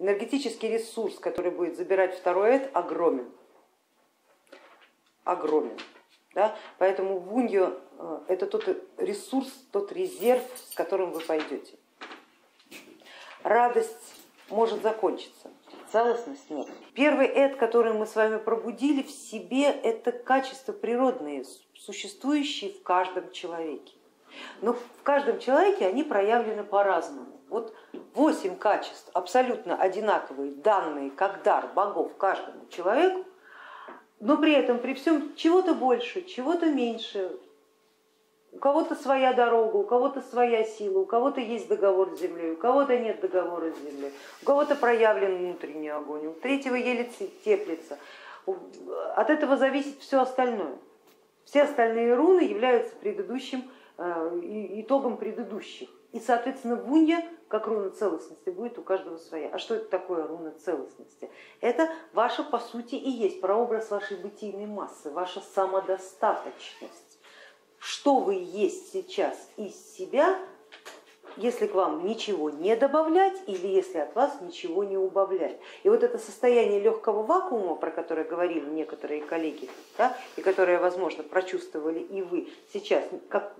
Энергетический ресурс, который будет забирать второй эд, огромен. Огромен. Да? Поэтому вунью э, это тот ресурс, тот резерв, с которым вы пойдете. Радость может закончиться, целостность нет. Первый эд, который мы с вами пробудили в себе, это качества природные, существующие в каждом человеке. Но в каждом человеке они проявлены по-разному. Вот восемь качеств абсолютно одинаковые, данные как дар богов каждому человеку, но при этом при всем чего-то больше, чего-то меньше. У кого-то своя дорога, у кого-то своя сила, у кого-то есть договор с землей, у кого-то нет договора с землей, у кого-то проявлен внутренний огонь, у третьего еле теплится. От этого зависит все остальное. Все остальные руны являются предыдущим э, итогом предыдущих. И, соответственно, вунья, как руна целостности, будет у каждого своя. А что это такое руна целостности? Это ваша, по сути, и есть прообраз вашей бытийной массы, ваша самодостаточность. Что вы есть сейчас из себя, если к вам ничего не добавлять или если от вас ничего не убавлять. И вот это состояние легкого вакуума, про которое говорили некоторые коллеги, да, и которое, возможно, прочувствовали и вы сейчас, как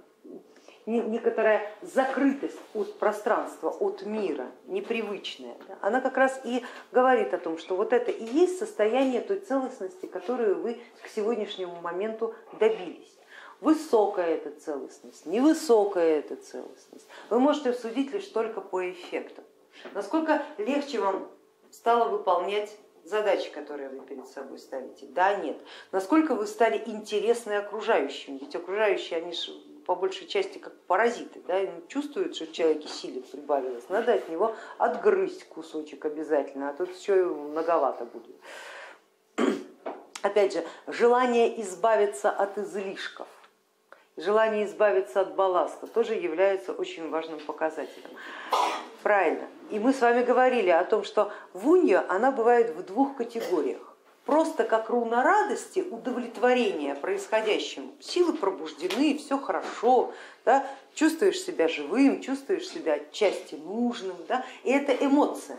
некоторая закрытость от пространства, от мира, непривычная, она как раз и говорит о том, что вот это и есть состояние той целостности, которую вы к сегодняшнему моменту добились. Высокая эта целостность, невысокая эта целостность. Вы можете судить лишь только по эффектам. Насколько легче вам стало выполнять задачи, которые вы перед собой ставите? Да, нет. Насколько вы стали интересны окружающим? Ведь окружающие, они же по большей части как паразиты, да, чувствуют, что в человеке силы прибавилось, надо от него отгрызть кусочек обязательно, а тут и многовато будет. Опять же, желание избавиться от излишков, желание избавиться от балласта тоже является очень важным показателем. Правильно. И мы с вами говорили о том, что вунья, она бывает в двух категориях просто как руна радости, удовлетворения происходящим. Силы пробуждены, все хорошо, да? чувствуешь себя живым, чувствуешь себя отчасти нужным. Да? И это эмоция.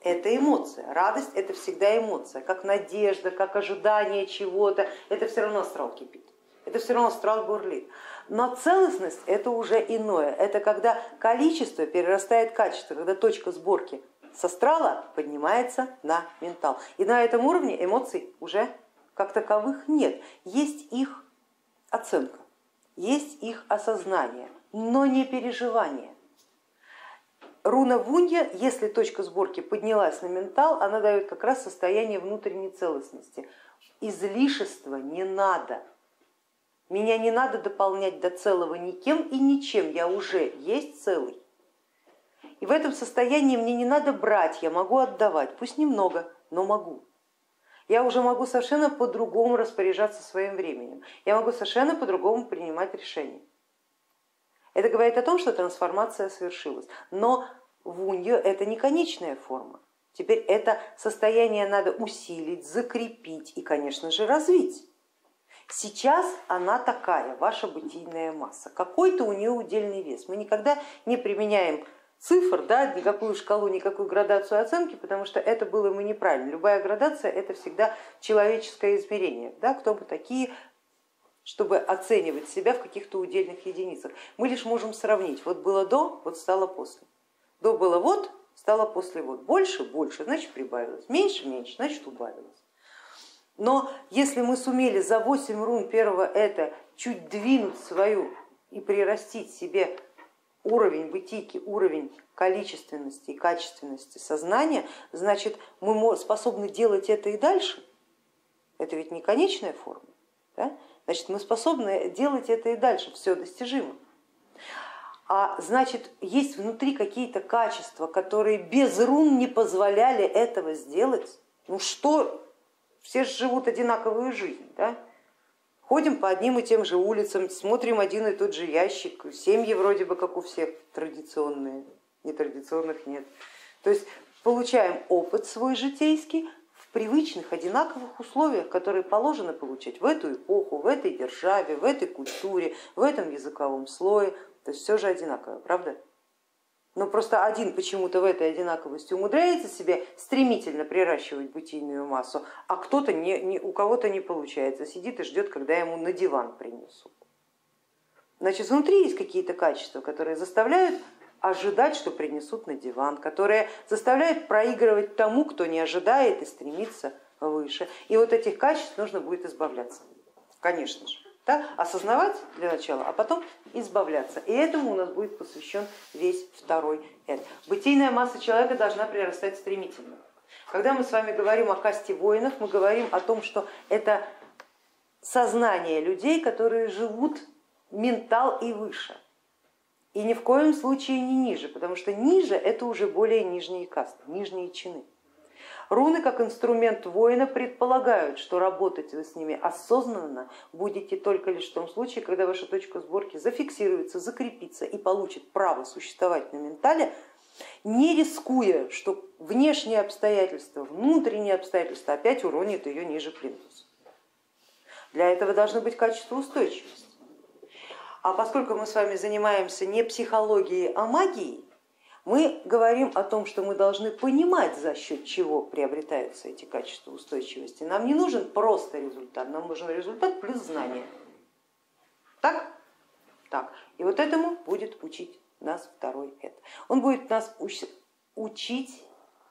Это эмоция. Радость это всегда эмоция, как надежда, как ожидание чего-то. Это все равно астрал кипит. Это все равно астрал бурлит. Но целостность это уже иное. Это когда количество перерастает качество, когда точка сборки с астрала поднимается на ментал. И на этом уровне эмоций уже как таковых нет. Есть их оценка, есть их осознание, но не переживание. Руна Вунья, если точка сборки поднялась на ментал, она дает как раз состояние внутренней целостности. Излишества не надо. Меня не надо дополнять до целого никем и ничем, я уже есть целый. И в этом состоянии мне не надо брать, я могу отдавать, пусть немного, но могу. Я уже могу совершенно по-другому распоряжаться своим временем, я могу совершенно по-другому принимать решения. Это говорит о том, что трансформация совершилась. Но вуньо это не конечная форма. Теперь это состояние надо усилить, закрепить и, конечно же, развить. Сейчас она такая, ваша бытийная масса. Какой-то у нее удельный вес. Мы никогда не применяем цифр, да, никакую шкалу, никакую градацию оценки, потому что это было мы неправильно. Любая градация это всегда человеческое измерение, да, кто мы такие, чтобы оценивать себя в каких-то удельных единицах. Мы лишь можем сравнить, вот было до, вот стало после. До было вот, стало после вот. Больше, больше, значит прибавилось. Меньше, меньше, значит убавилось. Но если мы сумели за 8 рун первого это чуть двинуть свою и прирастить себе уровень бытийки, уровень количественности и качественности сознания, значит мы способны делать это и дальше. Это ведь не конечная форма. Да? Значит, мы способны делать это и дальше, все достижимо. А значит, есть внутри какие-то качества, которые без рун не позволяли этого сделать. Ну что, все живут одинаковую жизнь. Да? Ходим по одним и тем же улицам, смотрим один и тот же ящик, семьи вроде бы как у всех традиционные, нетрадиционных нет. То есть получаем опыт свой житейский в привычных, одинаковых условиях, которые положено получать в эту эпоху, в этой державе, в этой культуре, в этом языковом слое. То есть все же одинаково, правда? Но просто один почему-то в этой одинаковости умудряется себе стремительно приращивать бытийную массу, а кто-то не, не, у кого-то не получается, сидит и ждет, когда ему на диван принесут. Значит, внутри есть какие-то качества, которые заставляют ожидать, что принесут на диван, которые заставляют проигрывать тому, кто не ожидает и стремится выше. И вот этих качеств нужно будет избавляться, конечно же. Да? Осознавать для начала, а потом избавляться. И этому у нас будет посвящен весь второй эд. Бытийная масса человека должна прирастать стремительно. Когда мы с вами говорим о касте воинов, мы говорим о том, что это сознание людей, которые живут ментал и выше. И ни в коем случае не ниже, потому что ниже это уже более нижние касты, нижние чины. Руны как инструмент воина предполагают, что работать вы с ними осознанно будете только лишь в том случае, когда ваша точка сборки зафиксируется, закрепится и получит право существовать на ментале, не рискуя, что внешние обстоятельства, внутренние обстоятельства опять уронят ее ниже плинтуса. Для этого должно быть качество устойчивости. А поскольку мы с вами занимаемся не психологией, а магией, мы говорим о том, что мы должны понимать, за счет чего приобретаются эти качества устойчивости. Нам не нужен просто результат, нам нужен результат плюс знание. Так? Так. И вот этому будет учить нас второй это. Он будет нас учить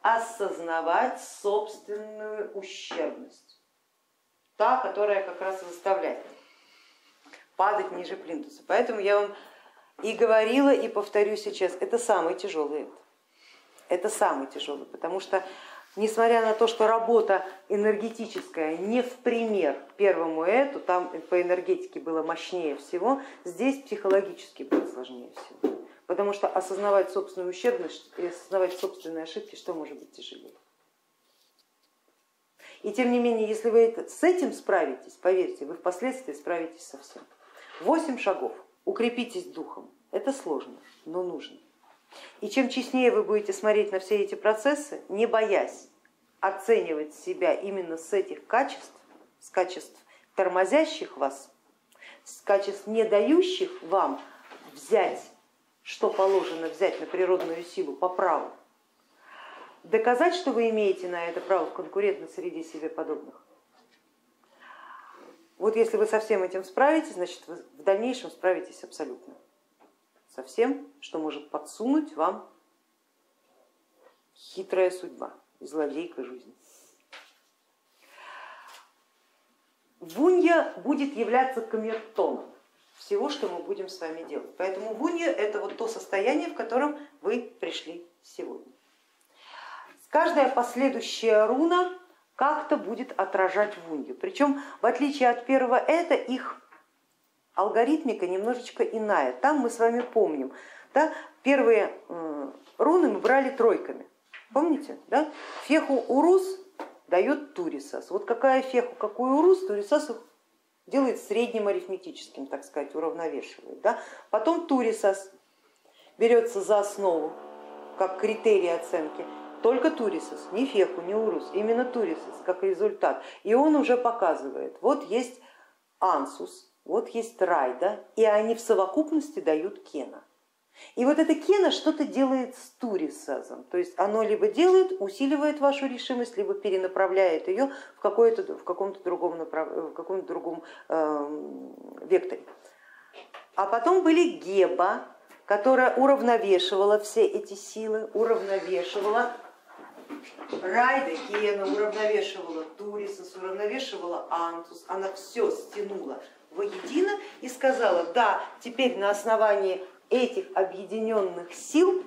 осознавать собственную ущербность. Та, которая как раз заставляет падать ниже плинтуса. Поэтому я вам и говорила, и повторю сейчас, это самый тяжелый это. Это самый тяжелый, потому что несмотря на то, что работа энергетическая не в пример первому эту, там по энергетике было мощнее всего, здесь психологически было сложнее всего. Потому что осознавать собственную ущербность и осознавать собственные ошибки, что может быть тяжелее. И тем не менее, если вы с этим справитесь, поверьте, вы впоследствии справитесь со всем. Восемь шагов. Укрепитесь духом. Это сложно, но нужно. И чем честнее вы будете смотреть на все эти процессы, не боясь оценивать себя именно с этих качеств, с качеств тормозящих вас, с качеств не дающих вам взять, что положено взять на природную силу по праву, доказать, что вы имеете на это право в конкурентной среде себе подобных, вот если вы со всем этим справитесь, значит вы в дальнейшем справитесь абсолютно со всем, что может подсунуть вам хитрая судьба злодейка жизни. Вунья будет являться камертоном всего, что мы будем с вами делать. Поэтому вунья это вот то состояние, в котором вы пришли сегодня. Каждая последующая руна как-то будет отражать вунью. Причем в отличие от первого это их алгоритмика немножечко иная. Там мы с вами помним, да, первые руны мы брали тройками. Помните? Да? Феху урус дает турисас. Вот какая феху, какой урус, турисас делает средним арифметическим, так сказать, уравновешивает. Да? Потом турисас берется за основу, как критерий оценки, только Турисос, не Феху, не Урус, именно Турисос как результат. И он уже показывает, вот есть Ансус, вот есть Райда, и они в совокупности дают Кена. И вот это Кена что-то делает с Турисазом, то есть оно либо делает, усиливает вашу решимость, либо перенаправляет ее в, в каком-то другом, направ... в каком другом э, векторе. А потом были Геба, которая уравновешивала все эти силы, уравновешивала Райда Кена уравновешивала Турисос, уравновешивала Антус, она все стянула воедино и сказала, да, теперь на основании этих объединенных сил,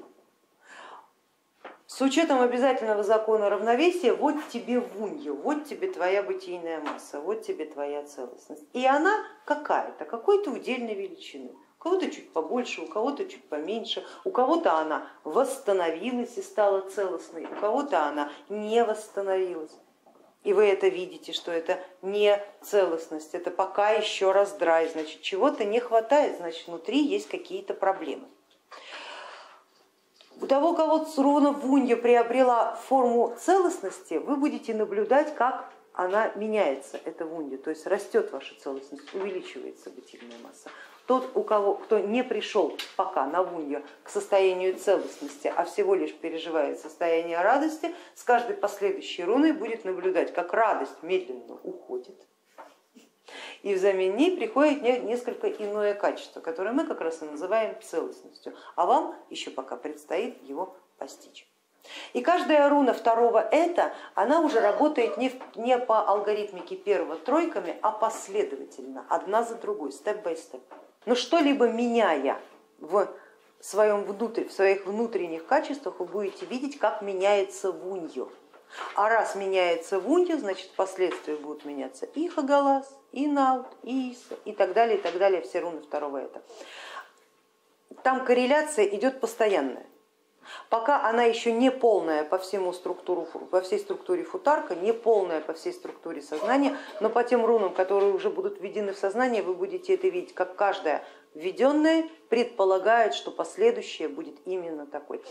с учетом обязательного закона равновесия, вот тебе вунья, вот тебе твоя бытийная масса, вот тебе твоя целостность. И она какая-то, какой-то удельной величины у кого-то чуть побольше, у кого-то чуть поменьше, у кого-то она восстановилась и стала целостной, у кого-то она не восстановилась. И вы это видите, что это не целостность, это пока еще раздрай, значит чего-то не хватает, значит внутри есть какие-то проблемы. У того, кого Цруна Вунья приобрела форму целостности, вы будете наблюдать, как она меняется, эта вунья, то есть растет ваша целостность, увеличивается бытийная масса. Тот, у кого, кто не пришел пока на вунью к состоянию целостности, а всего лишь переживает состояние радости, с каждой последующей руной будет наблюдать, как радость медленно уходит, и взамен ней приходит несколько иное качество, которое мы как раз и называем целостностью, а вам еще пока предстоит его постичь. И каждая руна второго это, она уже работает не, не по алгоритмике первого тройками, а последовательно, одна за другой, степ-бай-степ. Но что-либо меняя в, своем внутрь, в своих внутренних качествах, вы будете видеть, как меняется вуньо. А раз меняется вуньо, значит впоследствии будут меняться и хагалас, и наут, и иса, и так далее, и так далее, все руны второго это. Там корреляция идет постоянная. Пока она еще не полная по, всему структуру, по всей структуре футарка, не полная по всей структуре сознания, но по тем рунам, которые уже будут введены в сознание, вы будете это видеть, как каждая введенная предполагает, что последующее будет именно такой.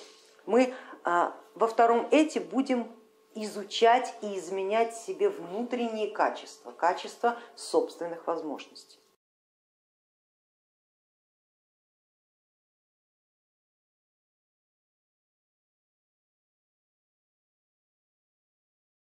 Мы а, во втором эти будем изучать и изменять себе внутренние качества, качества собственных возможностей.